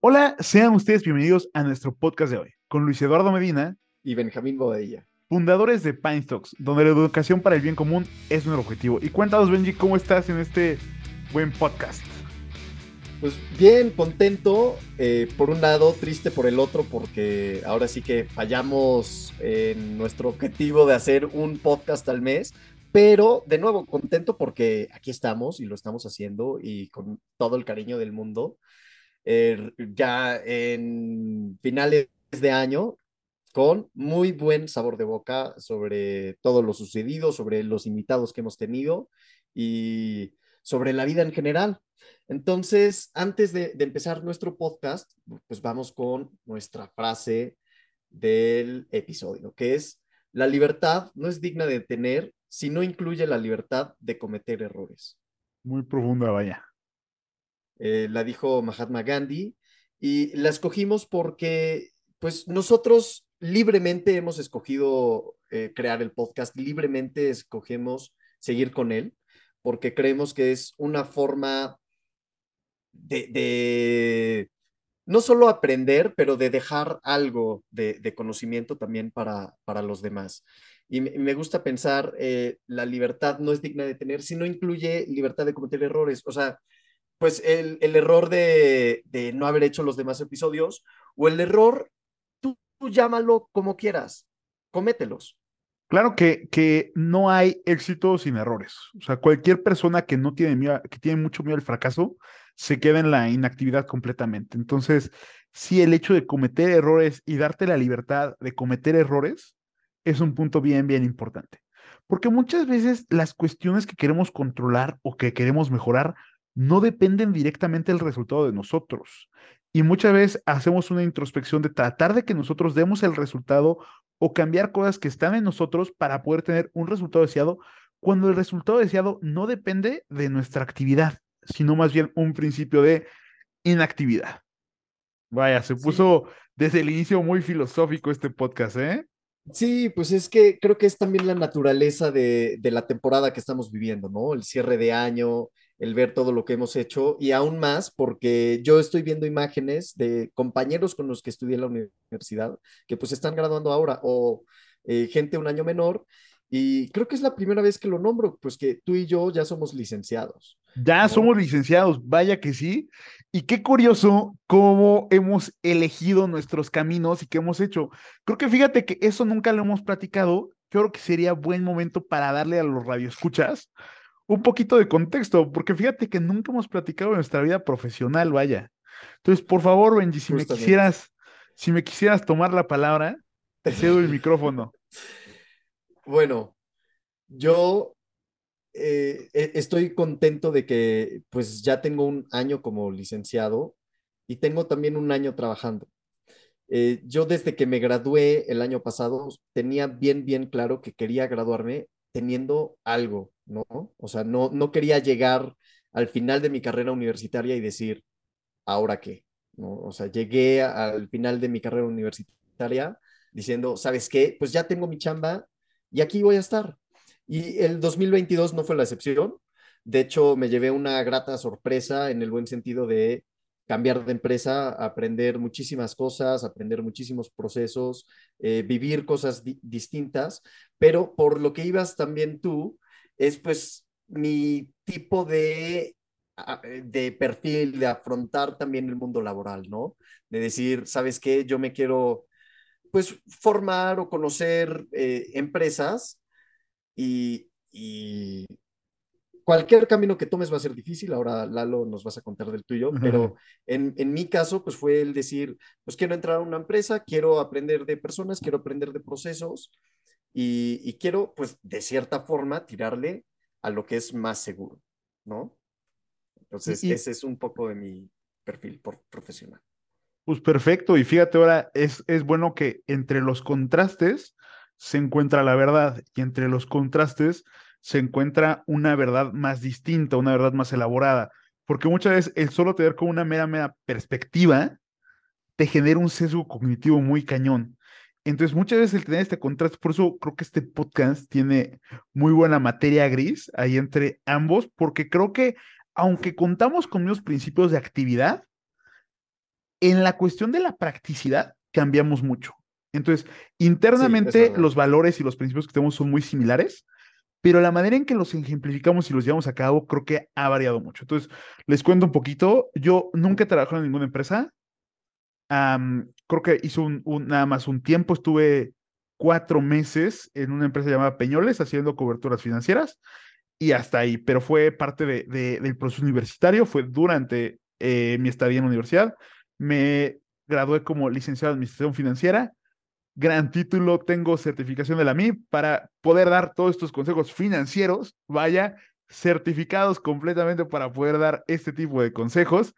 Hola, sean ustedes bienvenidos a nuestro podcast de hoy, con Luis Eduardo Medina y Benjamín Bodella, fundadores de Pine Stocks, donde la educación para el bien común es nuestro objetivo. Y cuéntanos, Benji, ¿cómo estás en este buen podcast? Pues bien, contento, eh, por un lado, triste por el otro, porque ahora sí que fallamos en nuestro objetivo de hacer un podcast al mes, pero de nuevo, contento porque aquí estamos y lo estamos haciendo y con todo el cariño del mundo. Er, ya en finales de año con muy buen sabor de boca sobre todo lo sucedido, sobre los invitados que hemos tenido y sobre la vida en general. Entonces, antes de, empezar nuestro podcast, pues vamos con nuestra frase del episodio, que es, la libertad no es digna de tener si no incluye la libertad de cometer errores. Muy profunda, vaya. Eh, la dijo Mahatma Gandhi, y la escogimos porque, pues, nosotros libremente hemos escogido eh, crear el podcast, libremente escogemos seguir con él, porque creemos que es una forma de, no solo aprender, pero de dejar algo de, conocimiento también para, para los demás. Y me, gusta pensar, eh, la libertad no es digna de tener si no incluye libertad de cometer errores. O sea, pues el, error de, no haber hecho los demás episodios o el error, tú, llámalo como quieras, comételos. Claro que, que no hay éxito sin errores. O sea, cualquier persona que no tiene miedo, que tiene mucho miedo al fracaso, se queda en la inactividad completamente. Entonces, sí, el hecho de cometer errores y darte la libertad de cometer errores es un punto bien, bien importante. Porque muchas veces las cuestiones que queremos controlar o que queremos mejorar no dependen directamente del resultado de nosotros. Y muchas veces hacemos una introspección de tratar de que nosotros demos el resultado o cambiar cosas que están en nosotros para poder tener un resultado deseado, cuando el resultado deseado no depende de nuestra actividad, sino más bien un principio de inactividad. Vaya, se puso desde el inicio muy filosófico este podcast, ¿eh? Sí, pues es que creo que es también la naturaleza de, de la temporada que estamos viviendo, ¿no? El cierre de año, el ver todo lo que hemos hecho y aún más porque yo estoy viendo imágenes de compañeros con los que estudié en la universidad que pues están graduando ahora o eh, gente un año menor y creo que es la primera vez que lo nombro, pues que tú y yo ya somos licenciados. Ya somos licenciados, vaya que sí. Y qué curioso cómo hemos elegido nuestros caminos y qué hemos hecho. Creo que fíjate que eso nunca lo hemos platicado. Creo que sería buen momento para darle a los radioescuchas un poquito de contexto, porque fíjate que nunca hemos platicado de nuestra vida profesional, vaya. Entonces, por favor, Benji, si me quisieras, si me quisieras tomar la palabra, te cedo el micrófono. Bueno, yo eh, e, estoy contento de que pues ya tengo un año como licenciado y tengo también un año trabajando. Eh, yo desde que me gradué el año pasado tenía bien, bien claro que quería graduarme teniendo algo, ¿no? O sea, no, no quería llegar al final de mi carrera universitaria y decir, ¿ahora qué? ¿No? O sea, llegué al final de mi carrera universitaria diciendo, ¿sabes qué? Pues ya tengo mi chamba y aquí voy a estar. Y el 2022 no fue la excepción. De hecho, me llevé una grata sorpresa en el buen sentido de cambiar de empresa, aprender muchísimas cosas, aprender muchísimos procesos, eh, vivir cosas distintas, pero por lo que ibas también tú, es pues mi tipo de, de perfil, de afrontar también el mundo laboral, ¿no? De decir, ¿sabes qué? Yo me quiero pues formar o conocer eh, empresas y, y, cualquier camino que tomes va a ser difícil, ahora Lalo nos vas a contar del tuyo, pero en, en, mi caso, pues fue el decir, pues quiero entrar a una empresa, quiero aprender de personas, quiero aprender de procesos y, y quiero, pues, de cierta forma, tirarle a lo que es más seguro, ¿no? Entonces, ese es un poco de mi perfil profesional. Pues perfecto, y fíjate ahora, es, es bueno que entre los contrastes se encuentra la verdad y entre los contrastes se encuentra una verdad más distinta, una verdad más elaborada, porque muchas veces el solo tener como una mera, mera perspectiva te genera un sesgo cognitivo muy cañón. Entonces, muchas veces el tener este contraste, por eso creo que este podcast tiene muy buena materia gris ahí entre ambos, porque creo que aunque contamos con unos principios de actividad, En la cuestión de la practicidad, cambiamos mucho. Entonces, internamente los valores y los principios que tenemos son muy similares, pero la manera en que los ejemplificamos y los llevamos a cabo creo que ha variado mucho. Entonces, les cuento un poquito. Yo nunca he trabajado en ninguna empresa. Creo que hice un, nada más un tiempo, estuve cuatro meses en una empresa llamada Peñoles haciendo coberturas financieras y hasta ahí, pero fue parte de, del proceso universitario, fue durante eh, mi estadía en la universidad. Me gradué como licenciado en Administración Financiera gran título, tengo certificación de la MIP para poder dar todos estos consejos financieros, vaya, certificados completamente para poder dar este tipo de consejos.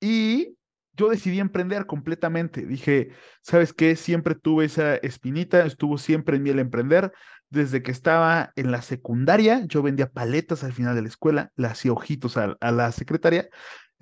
y yo decidí emprender completamente. Dije, ¿sabes qué? Siempre tuve esa espinita, estuvo siempre en mí el emprender. Desde que estaba en la secundaria, yo vendía paletas al final de la escuela, le hacía ojitos a, a la secretaria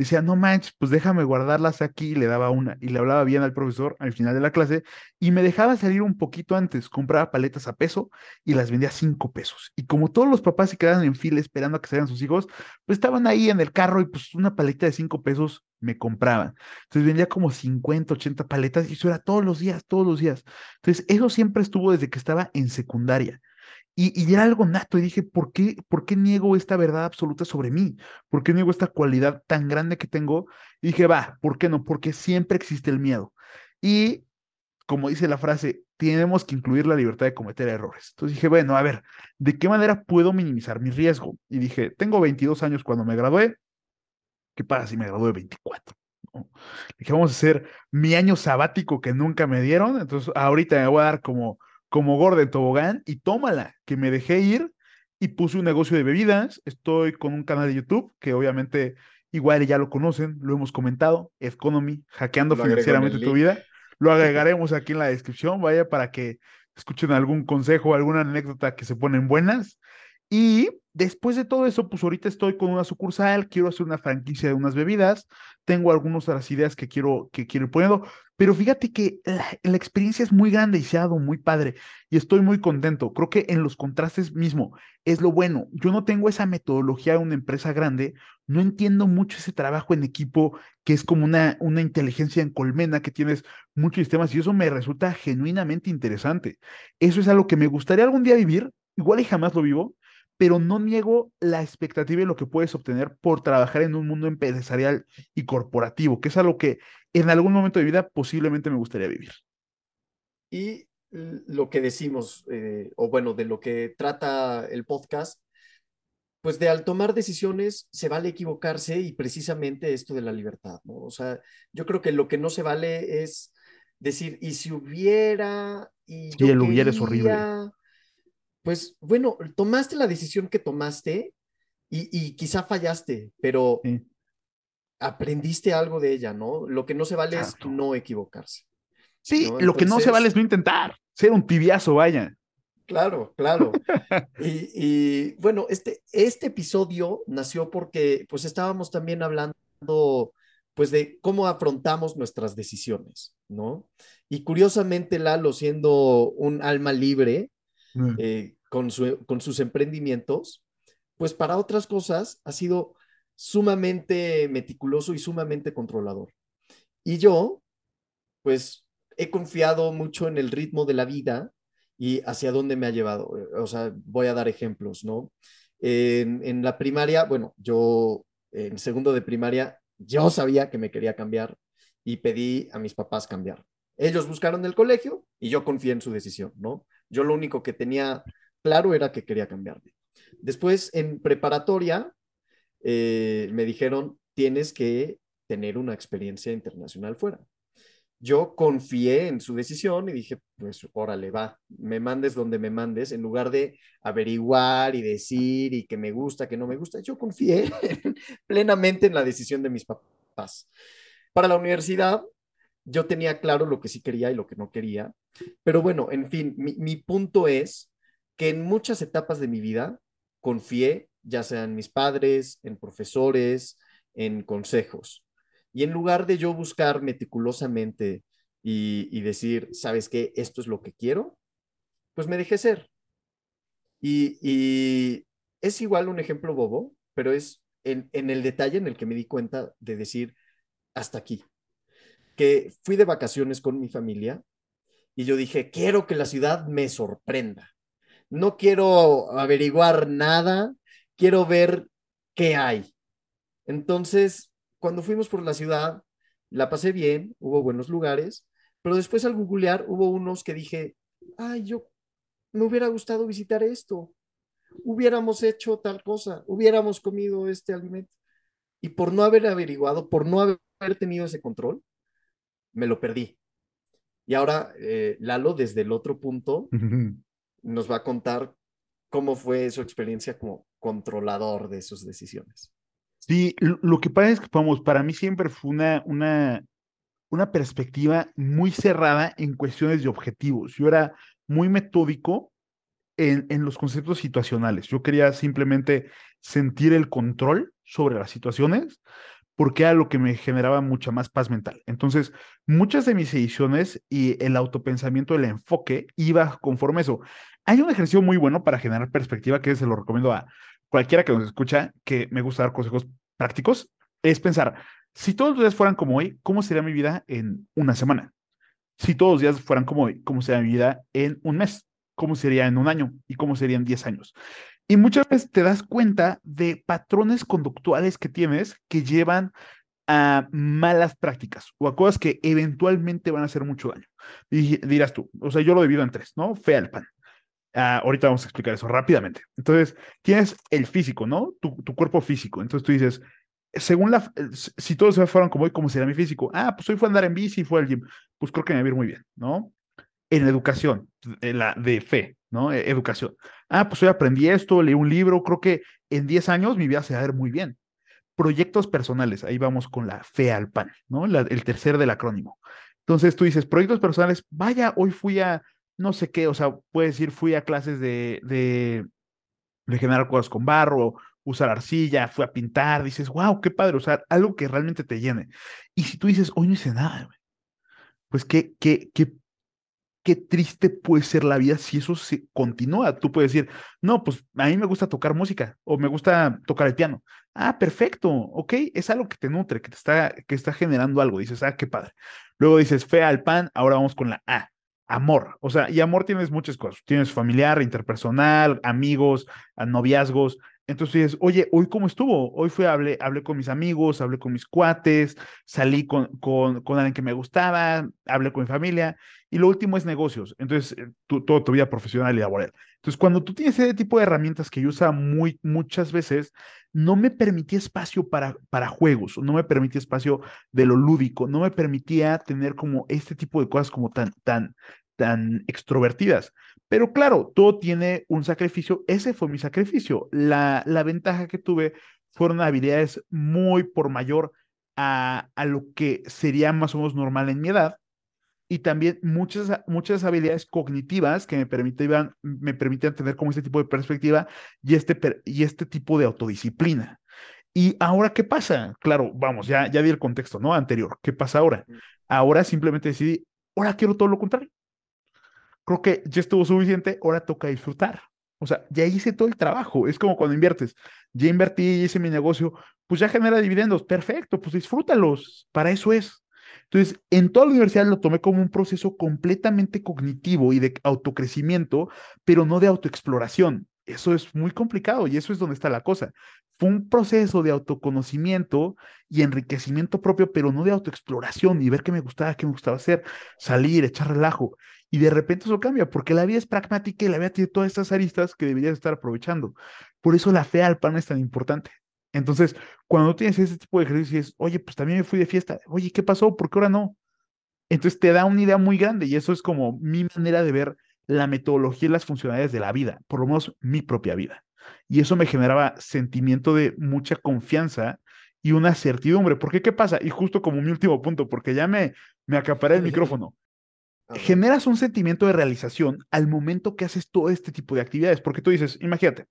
decía, no manches, pues déjame guardarlas aquí y le daba una. Y le hablaba bien al profesor al final de la clase y me dejaba salir un poquito antes. Compraba paletas a peso y las vendía a cinco pesos. Y como todos los papás se quedaban en fila esperando a que salgan sus hijos, pues estaban ahí en el carro y pues una paleta de cinco pesos me compraban. Entonces vendía como 50, 80 paletas y eso era todos los días, todos los días. Entonces eso siempre estuvo desde que estaba en secundaria. Y, era algo nato y dije, ¿por qué, ¿por qué niego esta verdad absoluta sobre mí? ¿Por qué niego esta cualidad tan grande que tengo? Y dije, va, ¿por qué no? Porque siempre existe el miedo. Y como dice la frase, tenemos que incluir la libertad de cometer errores. Entonces dije, bueno, a ver, ¿de qué manera puedo minimizar mi riesgo? Y dije, tengo 22 años cuando me gradué. ¿Qué pasa si me gradué de 24? Dije, vamos a hacer mi año sabático que nunca me dieron. Entonces ahorita me voy a dar como como Gordon Tobogán y tómala, que me dejé ir y puse un negocio de bebidas. Estoy con un canal de YouTube que obviamente igual ya lo conocen, lo hemos comentado, Economy, hackeando financieramente tu vida. Lo agregaremos aquí en la descripción, vaya, para que escuchen algún consejo, alguna anécdota que se ponen buenas. Y después de todo eso, pues ahorita estoy con una sucursal, quiero hacer una franquicia de unas bebidas, tengo algunas de las ideas que quiero, que quiero ir poniendo, pero fíjate que la, experiencia es muy grande y se ha dado muy padre y estoy muy contento. Creo que en los contrastes mismo es lo bueno. Yo no tengo esa metodología de una empresa grande, no entiendo mucho ese trabajo en equipo que es como una, una inteligencia en colmena que tienes muchos sistemas y eso me resulta genuinamente interesante. Eso es algo que me gustaría algún día vivir, igual y jamás lo vivo, pero no niego la expectativa de lo que puedes obtener por trabajar en un mundo empresarial y corporativo, que es algo que en algún momento de vida posiblemente me gustaría vivir. Y lo que decimos, eh, o bueno, de lo que trata el podcast, pues de al tomar decisiones se vale equivocarse y precisamente esto de la libertad, ¿no? O sea, yo creo que lo que no se vale es decir, y si hubiera, y sí, el hubiera es horrible pues bueno, tomaste la decisión que tomaste y, quizá fallaste, pero aprendiste algo de ella, ¿no? Lo que no se vale es no equivocarse. Sí, lo que no se vale es no intentar, ser un tibiazo, vaya. Claro, claro. y, y, bueno, este, este episodio nació porque pues estábamos también hablando pues de cómo afrontamos nuestras decisiones, ¿no? Y curiosamente Lalo, siendo un alma libre, Mm. Eh, con, con sus emprendimientos, pues para otras cosas ha sido sumamente meticuloso y sumamente controlador. Y yo, pues he confiado mucho en el ritmo de la vida y hacia dónde me ha llevado. O sea, voy a dar ejemplos, ¿no? En, en, la primaria, bueno, yo en segundo de primaria, yo sabía que me quería cambiar y pedí a mis papás cambiar. Ellos buscaron el colegio y yo confié en su decisión, ¿no? Yo lo único que tenía claro era que quería cambiarme. Después, en preparatoria, eh, me dijeron, tienes que tener una experiencia internacional fuera. Yo confié en su decisión y dije, pues órale, va, me mandes donde me mandes, en lugar de averiguar y decir y que me gusta, que no me gusta, yo confié plenamente en la decisión de mis papás. Para la universidad, yo tenía claro lo que sí quería y lo que no quería. Pero bueno, en fin, mi, punto es que en muchas etapas de mi vida confié, ya sea en mis padres, en profesores, en consejos. Y en lugar de yo buscar meticulosamente y, decir, ¿sabes qué? Esto es lo que quiero, pues me dejé ser. Y, es igual un ejemplo bobo, pero es en el detalle en el que me di cuenta de decir, hasta aquí, que fui de vacaciones con mi familia y yo dije, quiero que la ciudad me sorprenda. No quiero averiguar nada, quiero ver qué hay. Entonces, cuando fuimos por la ciudad, la pasé bien, hubo buenos lugares, pero después al googlear hubo unos que dije, ay, yo me hubiera gustado visitar esto, hubiéramos hecho tal cosa, hubiéramos comido este alimento. Y por no haber averiguado, por no haber tenido ese control, me lo perdí. Y ahora eh, Lalo, desde el otro punto, nos va a contar cómo fue su experiencia como controlador de sus decisiones. Sí, lo que pasa es que, vamos, para mí siempre fue una, una, una perspectiva muy cerrada en cuestiones de objetivos. Yo era muy metódico en, en, los conceptos situacionales. Yo quería simplemente sentir el control sobre las situaciones porque era lo que me generaba mucha más paz mental. Entonces, muchas de mis ediciones y el autopensamiento, el enfoque, iba conforme eso. Hay un ejercicio muy bueno para generar perspectiva que se lo recomiendo a cualquiera que nos escucha, que me gusta dar consejos prácticos, es pensar, si todos los días fueran como hoy, ¿cómo sería mi vida en una semana? Si todos los días fueran como hoy, ¿cómo sería mi vida en un mes? ¿Cómo sería en un año? ¿Y cómo sería en 10 años? Y muchas veces te das cuenta de patrones conductuales que tienes que llevan a malas prácticas o a cosas que eventualmente van a hacer mucho daño. Y dirás tú, o sea, yo lo divido en tres, ¿no? Fe al pan. Ah, ahorita vamos a explicar eso rápidamente. Entonces, tienes el físico, ¿no? Tu, tu cuerpo físico. Entonces tú dices, según la, si todos se fueran como hoy, ¿cómo será mi físico? Ah, pues hoy fue a andar en bici, fue al gym. Pues creo que me va a ir muy bien, ¿no? En educación, la de fe, ¿no? E, educación. Ah, pues hoy aprendí esto, leí un libro, creo que en 10 años mi vida se va a ver muy bien. Proyectos personales, ahí vamos con la fe al pan, ¿no? el tercer del acrónimo. Entonces tú dices, proyectos personales, vaya, hoy fui a, no sé qué, o sea, puedes decir, fui a clases de, de, de cosas con barro, usar arcilla, fui a pintar, dices, wow, qué padre, sea, algo que realmente te llene. Y si tú dices, hoy no hice nada, pues qué, qué, qué qué triste puede ser la vida si eso se continúa. Tú puedes decir, no, pues a mí me gusta tocar música o me gusta tocar el piano. Ah, perfecto, ok, es algo que te nutre, que te está, que está generando algo. Dices, ah, qué padre. Luego dices, fe al pan, ahora vamos con la A, amor. O sea, y amor tienes muchas cosas. Tienes familiar, interpersonal, amigos, noviazgos. Entonces oye, ¿hoy cómo estuvo? Hoy fui, hablé, hablé con mis amigos, hablé con mis cuates, salí con, con, con alguien que me gustaba, hablé con mi familia. Y lo último es negocios. Entonces, eh, tu, toda tu vida profesional y laboral. Entonces, cuando tú tienes ese tipo de herramientas que yo usa muy, muchas veces, no me permitía espacio para, para juegos, no me permitía espacio de lo lúdico, no me permitía tener como este tipo de cosas como tan, tan, tan extrovertidas. Pero claro, todo tiene un sacrificio. Ese fue mi sacrificio. La, la ventaja que tuve fueron habilidades muy por mayor a, a lo que sería más o menos normal en mi edad y también muchas, muchas habilidades cognitivas que me permitían, me permitían tener como este tipo de perspectiva y este, y este tipo de autodisciplina. Y ahora, ¿qué pasa? Claro, vamos, ya, ya di el contexto, ¿no? Anterior. ¿Qué pasa ahora? Ahora simplemente decidí, ahora quiero todo lo contrario creo que ya estuvo suficiente, ahora toca disfrutar. O sea, ya hice todo el trabajo. Es como cuando inviertes. Ya invertí, hice mi negocio, pues ya genera dividendos. Perfecto, pues disfrútalos. Para eso es. Entonces, en toda la universidad lo tomé como un proceso completamente cognitivo y de autocrecimiento, pero no de autoexploración. Eso es muy complicado y eso es donde está la cosa. Fue un proceso de autoconocimiento y enriquecimiento propio, pero no de autoexploración y ver qué me gustaba, qué me gustaba hacer, salir, echar relajo. Y de repente eso cambia, porque la vida es pragmática y la vida tiene todas estas aristas que deberías estar aprovechando. Por eso la fe al pan es tan importante. Entonces, cuando tienes ese tipo de ejercicios, oye, pues también me fui de fiesta, oye, ¿qué pasó? ¿Por qué ahora no? Entonces te da una idea muy grande y eso es como mi manera de ver la metodología y las funcionalidades de la vida, por lo menos mi propia vida. Y eso me generaba sentimiento de mucha confianza y una certidumbre. Porque, ¿qué pasa? Y justo como mi último punto, porque ya me, me acaparé el micrófono generas un sentimiento de realización al momento que haces todo este tipo de actividades, porque tú dices, imagínate,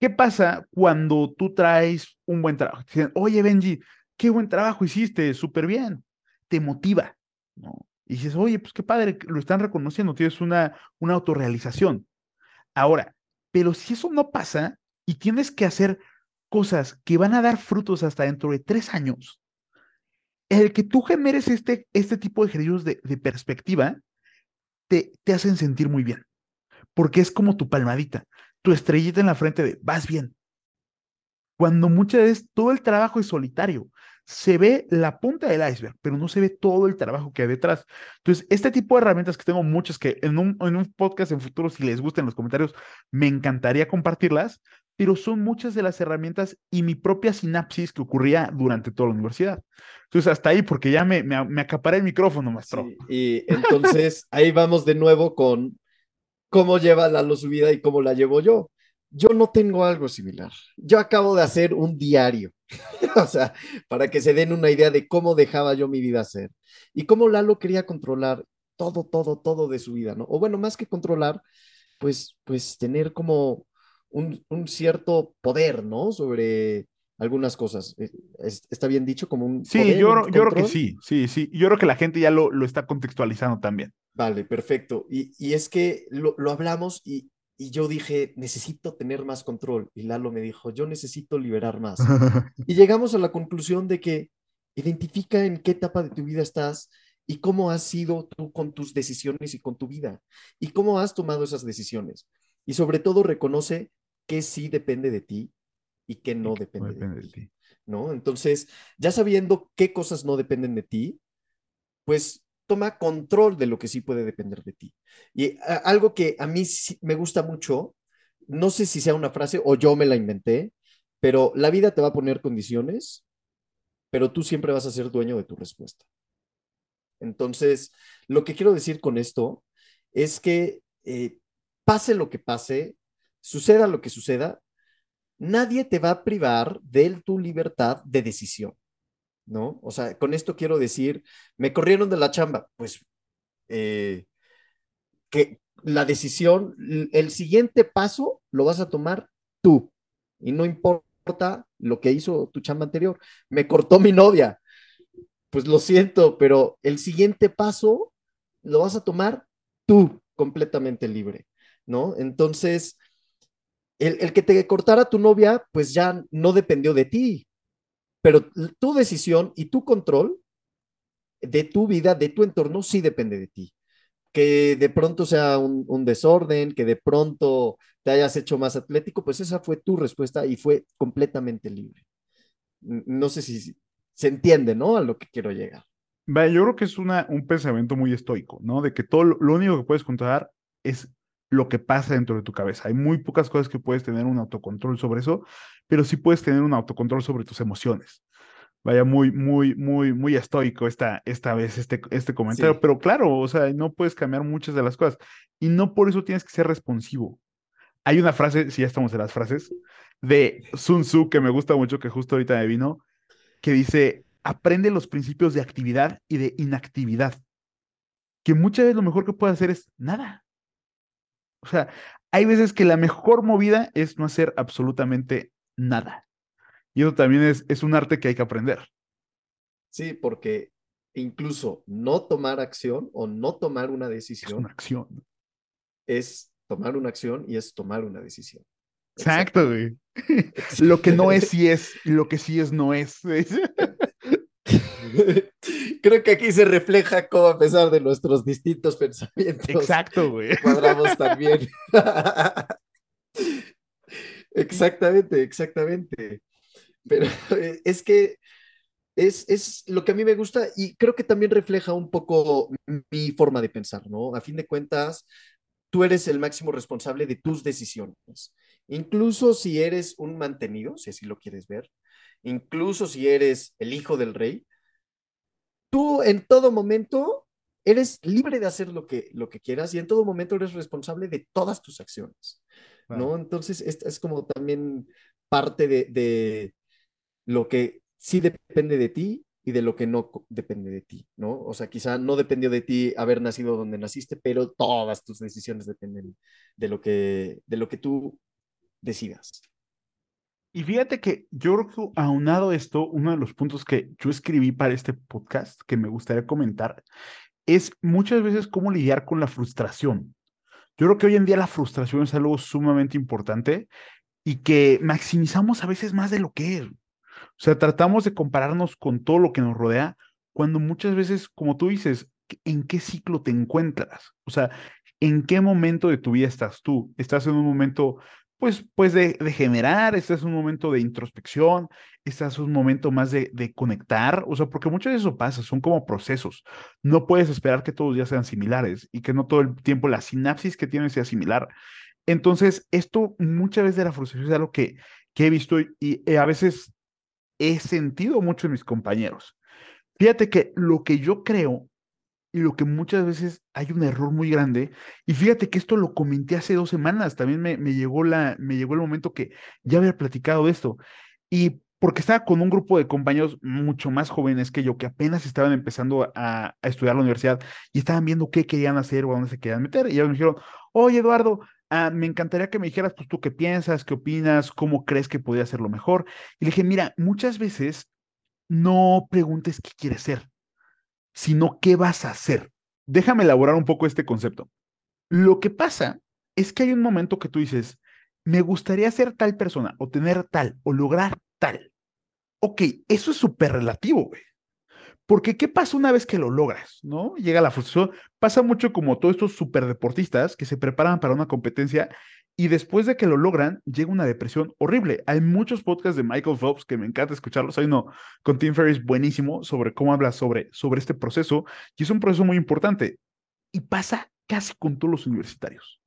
¿qué pasa cuando tú traes un buen trabajo? oye Benji, qué buen trabajo hiciste, súper bien, te motiva, ¿no? Y dices, oye, pues qué padre, lo están reconociendo, tienes una, una autorrealización. Ahora, pero si eso no pasa y tienes que hacer cosas que van a dar frutos hasta dentro de tres años, el que tú generes este, este tipo de ejercicios de, perspectiva te, te hacen sentir muy bien, porque es como tu palmadita, tu estrellita en la frente de vas bien. Cuando muchas veces todo el trabajo es solitario, se ve la punta del iceberg, pero no se ve todo el trabajo que hay detrás. Entonces, este tipo de herramientas que tengo muchas que en un, en un podcast en futuro, si les gustan los comentarios, me encantaría compartirlas, pero son muchas de las herramientas y mi propia sinapsis que ocurría durante toda la universidad. Entonces, hasta ahí, porque ya me, me, me acaparé el micrófono, maestro. Sí, y entonces ahí vamos de nuevo con cómo lleva Lalo su vida y cómo la llevo yo. Yo no tengo algo similar. Yo acabo de hacer un diario, o sea, para que se den una idea de cómo dejaba yo mi vida ser y cómo Lalo quería controlar todo, todo, todo de su vida, ¿no? O bueno, más que controlar, pues, pues tener como un, un cierto poder, ¿no? Sobre algunas cosas. Eh, ¿Está bien dicho? Como un... Sí, poder, yo, un yo creo que sí, sí, sí. Yo creo que la gente ya lo, lo está contextualizando también. Vale, perfecto. Y, y es que lo, lo hablamos y, y yo dije, necesito tener más control. Y Lalo me dijo, yo necesito liberar más. y llegamos a la conclusión de que identifica en qué etapa de tu vida estás y cómo has sido tú con tus decisiones y con tu vida. Y cómo has tomado esas decisiones. Y sobre todo reconoce que sí depende de ti y qué no depende, de, ti, ¿No? Entonces, ya sabiendo qué cosas no dependen de ti, pues toma control de lo que sí puede depender de ti. Y a, algo que a mí sí me gusta mucho, no sé si sea una frase o yo me la inventé, pero la vida te va a poner condiciones, pero tú siempre vas a ser dueño de tu respuesta. Entonces, lo que quiero decir con esto es que eh, pase lo que pase, suceda lo que suceda, nadie te va a privar de tu libertad de decisión. ¿no? O sea, con esto quiero decir, me corrieron de la chamba, pues eh, que la decisión, el siguiente paso lo vas a tomar tú y no importa lo que hizo tu chamba anterior. Me cortó mi novia, pues lo siento, pero el siguiente paso lo vas a tomar tú completamente libre, ¿no? Entonces, el, el que te cortara tu novia, pues ya no dependió de ti, pero tu decisión y tu control de tu vida, de tu entorno, sí depende de ti. Que de pronto sea un, un, desorden, que de pronto te hayas hecho más atlético, pues esa fue tu respuesta y fue completamente libre. No sé si se entiende, ¿no? A lo que quiero llegar. Yo creo que es una, un pensamiento muy estoico, ¿no? De que todo lo único que puedes controlar es lo que pasa dentro de tu cabeza. Hay muy pocas cosas que puedes tener un autocontrol sobre eso, pero sí puedes tener un autocontrol sobre tus emociones. Vaya, muy, muy, muy, muy estoico esta, esta vez este, este comentario, sí. pero claro, o sea, no puedes cambiar muchas de las cosas y no por eso tienes que ser responsivo. Hay una frase, si ya estamos en las frases, de Sun Tzu que me gusta mucho, que justo ahorita me vino, que dice, aprende los principios de actividad y de inactividad. Que muchas veces lo mejor que puedes hacer es nada. O sea, hay veces que la mejor movida es no hacer absolutamente nada. Y eso también es, es un arte que hay que aprender. Sí, porque incluso no tomar acción o no tomar una decisión. Es una acción. Es tomar una acción y es tomar una decisión. Exacto, güey. lo que no es sí es, y lo que sí es no es. Creo que aquí se refleja cómo a pesar de nuestros distintos pensamientos. Exacto, güey. Cuadramos también. exactamente, exactamente. Pero eh, es que es, es, lo que a mí me gusta y creo que también refleja un poco mi forma de pensar, ¿no? A fin de cuentas, tú eres el máximo responsable de tus decisiones. Incluso si eres un mantenido, si así lo quieres ver, incluso si eres el hijo del rey, tú en todo momento eres libre de hacer lo que, lo que quieras y en todo momento eres responsable de todas tus acciones, ¿no? Entonces, es, es como también parte de, de, lo que sí depende de ti y de lo que no depende de ti, ¿no? O sea, quizá no dependió de ti haber nacido donde naciste, pero todas tus decisiones dependen de lo que, de lo que tú decidas. Y fíjate que yo creo que aunado esto, uno de los puntos que yo escribí para este podcast que me gustaría comentar es muchas veces cómo lidiar con la frustración. Yo creo que hoy en día la frustración es algo sumamente importante y que maximizamos a veces más de lo que es. O sea, tratamos de compararnos con todo lo que nos rodea cuando muchas veces, como tú dices, ¿en qué ciclo te encuentras? O sea, ¿en qué momento de tu vida estás tú? ¿Estás en un momento, pues, pues de, de generar? ¿Estás en un momento de introspección? ¿Estás en un momento más de, de conectar? O sea, porque muchas veces eso pasa, son como procesos. No puedes esperar que todos los días sean similares y que no todo el tiempo la sinapsis que tienes sea similar. Entonces, esto muchas veces de la frustración es algo que, que he visto y, y a veces he sentido mucho en mis compañeros. Fíjate que lo que yo creo y lo que muchas veces hay un error muy grande, y fíjate que esto lo comenté hace dos semanas, también me, me llegó, la, me llegó el momento que ya había platicado de esto, y porque estaba con un grupo de compañeros mucho más jóvenes que yo, que apenas estaban empezando a, estudiar la universidad y estaban viendo qué querían hacer o a dónde se querían meter, y ellos me dijeron, oye Eduardo, ah, me encantaría que me dijeras, pues tú qué piensas, qué opinas, cómo crees que podría hacerlo mejor, y le dije, mira, muchas veces no preguntes qué quieres ser, sino qué vas a hacer. Déjame elaborar un poco este concepto. Lo que pasa es que hay un momento que tú dices, me gustaría ser tal persona o tener tal o lograr tal. Ok, eso es súper relativo, güey. Porque ¿qué pasa una vez que lo logras? ¿No? Llega la frustración. Pasa mucho como todos estos superdeportistas que se preparan para una competencia y después de que lo logran, llega una depresión horrible. Hay muchos podcasts de Michael Phelps que me encanta escucharlos. Hay uno con Tim Ferriss buenísimo sobre cómo habla sobre, sobre este proceso y es un proceso muy importante. Y pasa casi con todos los universitarios.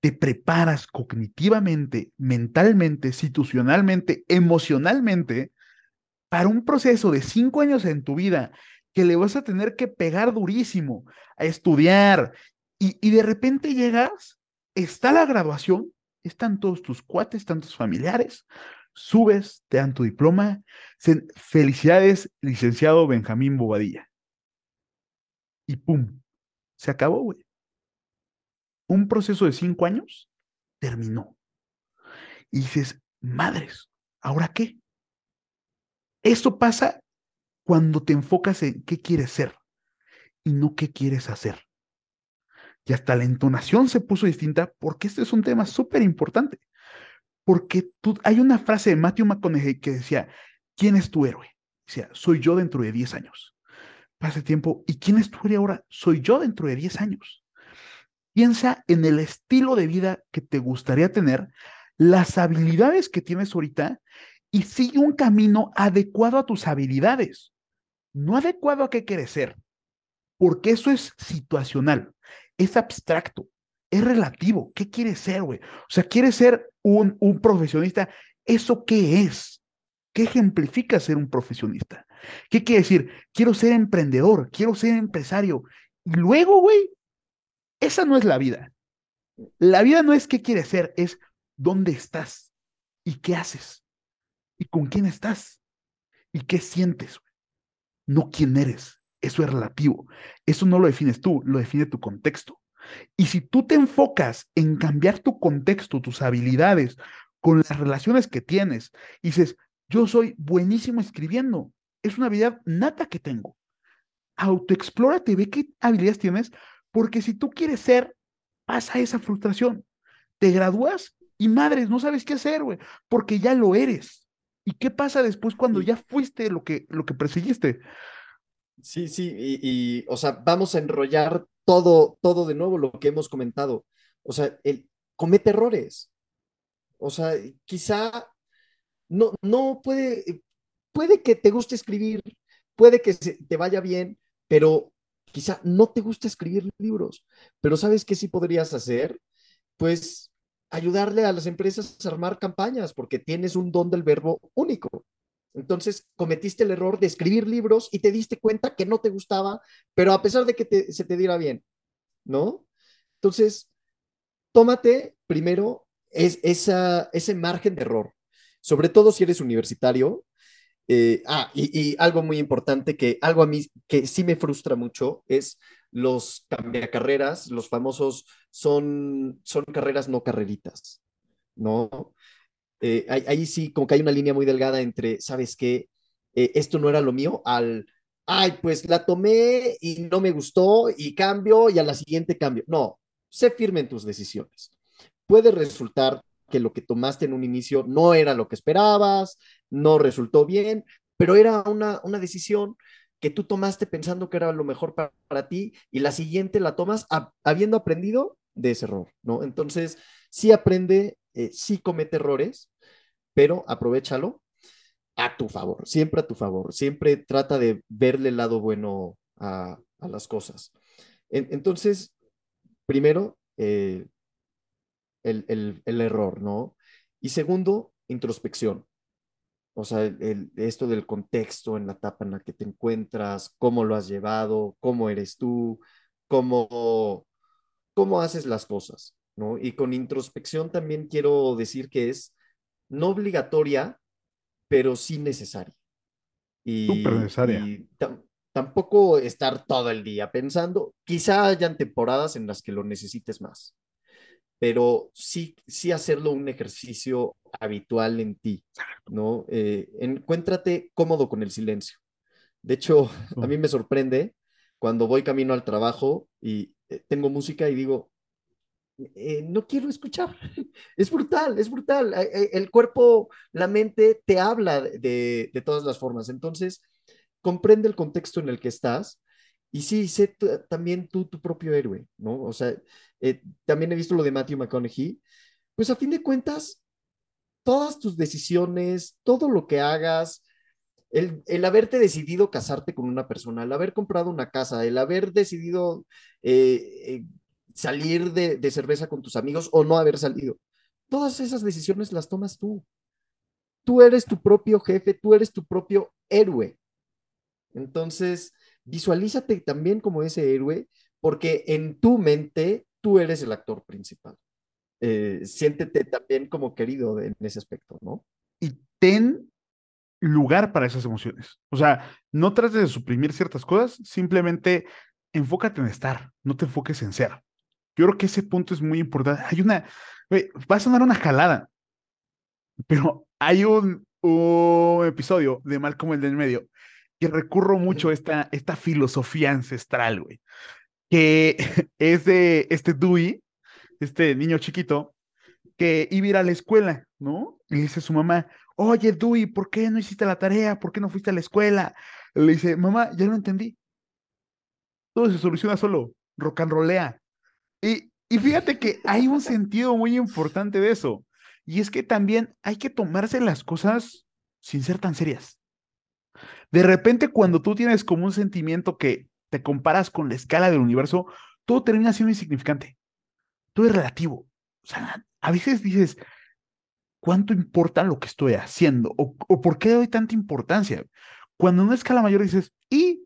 Te preparas cognitivamente, mentalmente, institucionalmente, emocionalmente para un proceso de cinco años en tu vida que le vas a tener que pegar durísimo a estudiar y, y de repente llegas está la graduación, están todos tus cuates, están tus familiares, subes, te dan tu diploma. Felicidades, licenciado Benjamín Bobadilla. Y pum, se acabó, güey. Un proceso de cinco años terminó. Y dices, madres, ¿ahora qué? Esto pasa cuando te enfocas en qué quieres ser y no qué quieres hacer y hasta la entonación se puso distinta porque este es un tema súper importante. Porque hay una frase de Matthew McConaughey que decía, ¿quién es tu héroe? Decía, soy yo dentro de 10 años. Pasa tiempo, ¿y quién es tu héroe ahora? Soy yo dentro de 10 años. Piensa en el estilo de vida que te gustaría tener, las habilidades que tienes ahorita y sigue un camino adecuado a tus habilidades, no adecuado a qué quieres ser, porque eso es situacional es abstracto, es relativo. ¿Qué quieres ser, güey? O sea, ¿quieres ser un, un profesionista? ¿Eso qué es? ¿Qué ejemplifica ser un profesionista? ¿Qué quiere decir? Quiero ser emprendedor, quiero ser empresario. Y luego, güey, esa no es la vida. La vida no es qué quieres ser, es dónde estás y qué haces y con quién estás y qué sientes, no quién eres. Eso es relativo. Eso no lo defines tú, lo define tu contexto. Y si tú te enfocas en cambiar tu contexto, tus habilidades, con las relaciones que tienes, y dices, yo soy buenísimo escribiendo, es una habilidad nata que tengo. Autoexplórate, ve qué habilidades tienes, porque si tú quieres ser, pasa esa frustración. Te gradúas y madres, no sabes qué hacer, güey, porque ya lo eres. ¿Y qué pasa después cuando ya fuiste lo que, lo que perseguiste? Sí, sí, y, o sea, vamos a enrollar todo, todo de nuevo lo que hemos comentado. O sea, el, comete errores. O sea, quizá no, no puede, puede que te guste escribir, puede que te vaya bien, pero quizá no te guste escribir libros. Pero ¿sabes qué sí podrías hacer? Pues ayudarle a las empresas a armar campañas, porque tienes un don del verbo único. Entonces cometiste el error de escribir libros y te diste cuenta que no te gustaba, pero a pesar de que se te diera bien, ¿no? Entonces, tómate primero es, esa, ese margen de error, sobre todo si eres universitario. Eh, ah, y, algo muy importante que algo a mí que sí me frustra mucho es los carreras, los famosos son, son carreras no carreritas, ¿no? Eh, ahí, sí, como que hay una línea muy delgada entre, ¿sabes qué? Eh, esto no era lo mío, al, ay, pues la tomé y no me gustó y cambio y a la siguiente cambio. No, sé firme en tus decisiones. Puede resultar que lo que tomaste en un inicio no era lo que esperabas, no resultó bien, pero era una, una decisión que tú tomaste pensando que era lo mejor para, ti y la siguiente la tomas habiendo aprendido de ese error, ¿no? Entonces, sí aprende, eh, sí comete errores, pero aprovechalo a tu favor, siempre a tu favor, siempre trata de verle el lado bueno a, las cosas. entonces, primero, eh, el, error, ¿no? Y segundo, introspección. O sea, esto del contexto en la etapa en la que te encuentras, cómo lo has llevado, cómo eres tú, cómo, cómo haces las cosas, ¿no? Y con introspección también quiero decir que es no obligatoria, pero sí necesaria. Y, Súper necesaria. Y tampoco estar todo el día pensando, quizá hayan temporadas en las que lo necesites más, pero sí, sí hacerlo un ejercicio habitual en ti, ¿no? Eh, encuéntrate cómodo con el silencio. De hecho, a mí me sorprende cuando voy camino al trabajo y eh, tengo música y digo, eh, no quiero escuchar. Es brutal, es brutal. El cuerpo, la mente te habla de, de todas las formas. Entonces, comprende el contexto en el que estás y sí, sé también tú tu propio héroe, ¿no? O sea, eh, también he visto lo de Matthew McConaughey. Pues a fin de cuentas, todas tus decisiones, todo lo que hagas, el, el, haberte decidido casarte con una persona, el haber comprado una casa, el haber decidido eh, eh, salir de, cerveza con tus amigos o no haber salido, todas esas decisiones las tomas tú. Tú eres tu propio jefe, tú eres tu propio héroe. Entonces, visualízate también como ese héroe, porque en tu mente tú eres el actor principal. Eh, siéntete también como querido en ese aspecto, ¿no? Y ten lugar para esas emociones. O sea, no trates de suprimir ciertas cosas, simplemente enfócate en estar, no te enfoques en ser. Yo creo que ese punto es muy importante. Hay una, va a sonar una jalada, pero hay un, un episodio de Malcolm el del medio que recurro mucho a esta, esta filosofía ancestral, güey, que es de este Dewey, este niño chiquito, que iba a ir a la escuela, ¿no? Y le dice a su mamá, oye, Dewey, ¿por qué no hiciste la tarea? ¿Por qué no fuiste a la escuela? Le dice, mamá, ya lo entendí. Todo se soluciona solo, rock and rollea. Y, y fíjate que hay un sentido muy importante de eso. Y es que también hay que tomarse las cosas sin ser tan serias. De repente, cuando tú tienes como un sentimiento que te comparas con la escala del universo, todo termina siendo insignificante. Todo es relativo. O sea, a veces dices, ¿cuánto importa lo que estoy haciendo? ¿O, por qué doy tanta importancia? Cuando en una escala mayor dices, ¿y?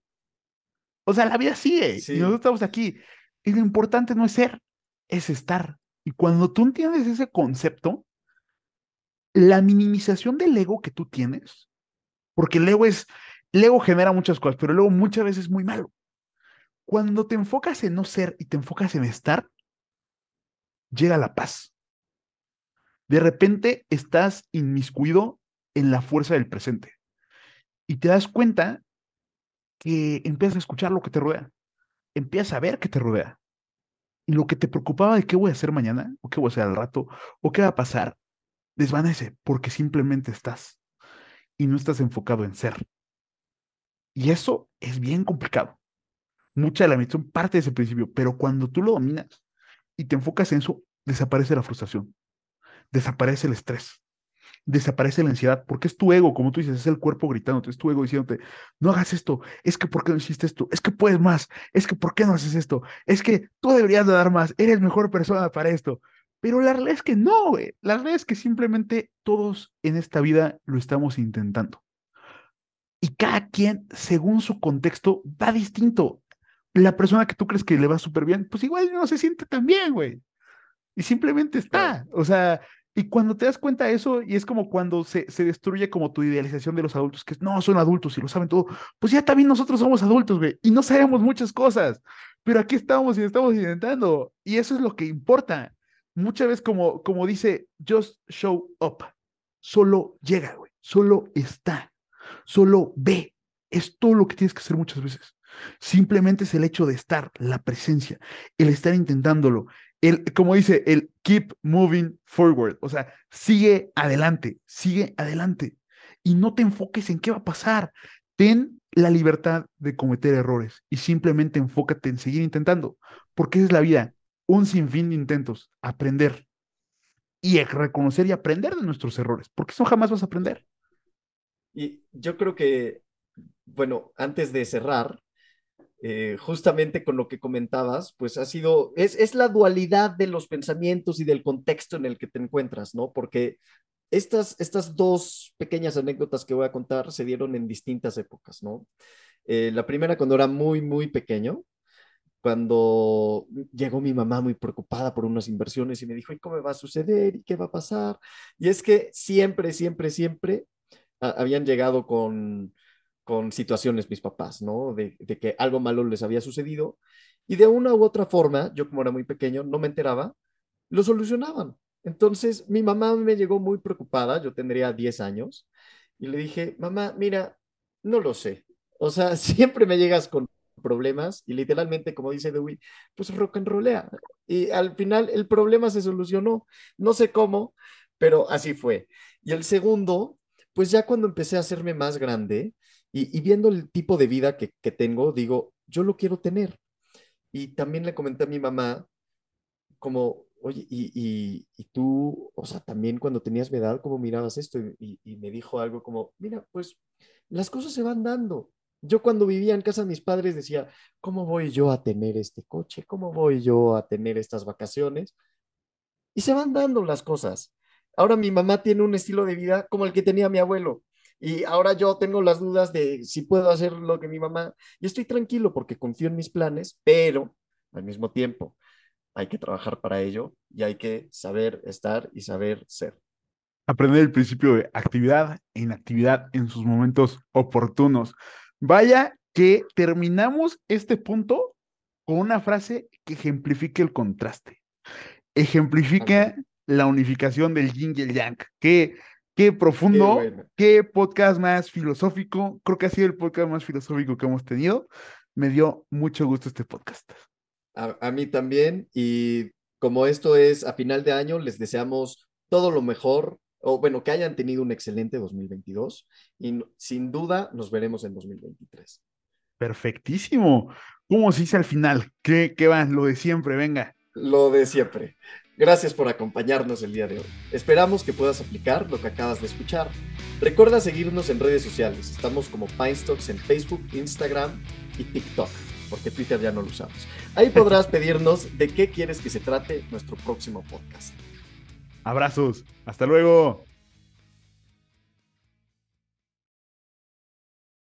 O sea, la vida sigue y nosotros estamos aquí. Y lo importante no es ser, es estar. Y cuando tú entiendes ese concepto, la minimización del ego que tú tienes, porque el ego es, el ego genera muchas cosas, pero luego muchas veces es muy malo. Cuando te enfocas en no ser y te enfocas en estar, llega la paz. De repente estás inmiscuido en la fuerza del presente y te das cuenta que empiezas a escuchar lo que te rodea, empiezas a ver que te rodea. Y lo que te preocupaba de qué voy a hacer mañana, o qué voy a hacer al rato, o qué va a pasar, desvanece porque simplemente estás y no estás enfocado en ser. Y eso es bien complicado. Mucha de la meditación parte de ese principio, pero cuando tú lo dominas y te enfocas en eso, desaparece la frustración, desaparece el estrés, desaparece la ansiedad, porque es tu ego, como tú dices, es el cuerpo gritándote, es tu ego diciéndote, no hagas esto, es que ¿por qué no hiciste esto? Es que puedes más, es que ¿por qué no haces esto? Es que tú deberías de dar más, eres mejor persona para esto. Pero la realidad es que no, güey. La realidad es que simplemente todos en esta vida lo estamos intentando y cada quien, según su contexto, va distinto. La persona que tú crees que le va súper bien, pues igual no se siente tan bien, güey. Y simplemente está. O sea, y cuando te das cuenta de eso, y es como cuando se, se destruye como tu idealización de los adultos, que no, son adultos y lo saben todo, pues ya también nosotros somos adultos, güey, y no sabemos muchas cosas, pero aquí estamos y estamos intentando, y eso es lo que importa. Muchas veces, como, como dice, just show up, solo llega, güey, solo está. Solo ve. Es todo lo que tienes que hacer muchas veces. Simplemente es el hecho de estar, la presencia, el estar intentándolo, el, como dice, el keep moving forward. O sea, sigue adelante, sigue adelante. Y no te enfoques en qué va a pasar. Ten la libertad de cometer errores y simplemente enfócate en seguir intentando, porque es la vida, un sinfín de intentos, aprender y reconocer y aprender de nuestros errores, porque eso jamás vas a aprender. Y yo creo que, bueno, antes de cerrar, eh, justamente con lo que comentabas, pues ha sido, es, es la dualidad de los pensamientos y del contexto en el que te encuentras, ¿no? Porque estas, estas dos pequeñas anécdotas que voy a contar se dieron en distintas épocas, ¿no? Eh, la primera cuando era muy, muy pequeño, cuando llegó mi mamá muy preocupada por unas inversiones y me dijo, ¿y cómo va a suceder? ¿Y qué va a pasar? Y es que siempre, siempre, siempre habían llegado con, con situaciones mis papás, ¿no? De, que algo malo les había sucedido y de una u otra forma, yo como era muy pequeño, no me enteraba, lo solucionaban. Entonces mi mamá me llegó muy preocupada, yo tendría 10 años, y le dije, mamá, mira, no lo sé. O sea, siempre me llegas con problemas y literalmente, como dice Dewey, pues rock and rollea. Y al final el problema se solucionó. No sé cómo, pero así fue. Y el segundo, pues ya cuando empecé a hacerme más grande y, viendo el tipo de vida que, tengo, digo, yo lo quiero tener. Y también le comenté a mi mamá, como, oye, y, y, tú, o sea, también cuando tenías mi edad, ¿cómo mirabas esto? Y, y, me dijo algo como, mira, pues las cosas se van dando. Yo cuando vivía en casa de mis padres decía, ¿cómo voy yo a tener este coche? ¿Cómo voy yo a tener estas vacaciones? Y se van dando las cosas. Ahora mi mamá tiene un estilo de vida como el que tenía mi abuelo. Y ahora yo tengo las dudas de si puedo hacer lo que mi mamá. Y estoy tranquilo porque confío en mis planes, pero al mismo tiempo hay que trabajar para ello y hay que saber estar y saber ser. Aprender el principio de actividad e inactividad en sus momentos oportunos. Vaya que terminamos este punto con una frase que ejemplifique el contraste. Ejemplifica la unificación del yin y el yang. Qué, qué profundo, qué, qué podcast más filosófico. Creo que ha sido el podcast más filosófico que hemos tenido. Me dio mucho gusto este podcast. A, mí también. Y como esto es a final de año, les deseamos todo lo mejor, o bueno, que hayan tenido un excelente 2022 y sin duda nos veremos en 2023. Perfectísimo. ¿Cómo se dice al final? ¿Qué, ¿Qué va? Lo de siempre, venga. Lo de siempre. Gracias por acompañarnos el día de hoy. Esperamos que puedas aplicar lo que acabas de escuchar. Recuerda seguirnos en redes sociales. Estamos como Pinestocks en Facebook, Instagram y TikTok porque Twitter ya no lo usamos. Ahí podrás pedirnos de qué quieres que se trate nuestro próximo podcast. Abrazos, hasta luego.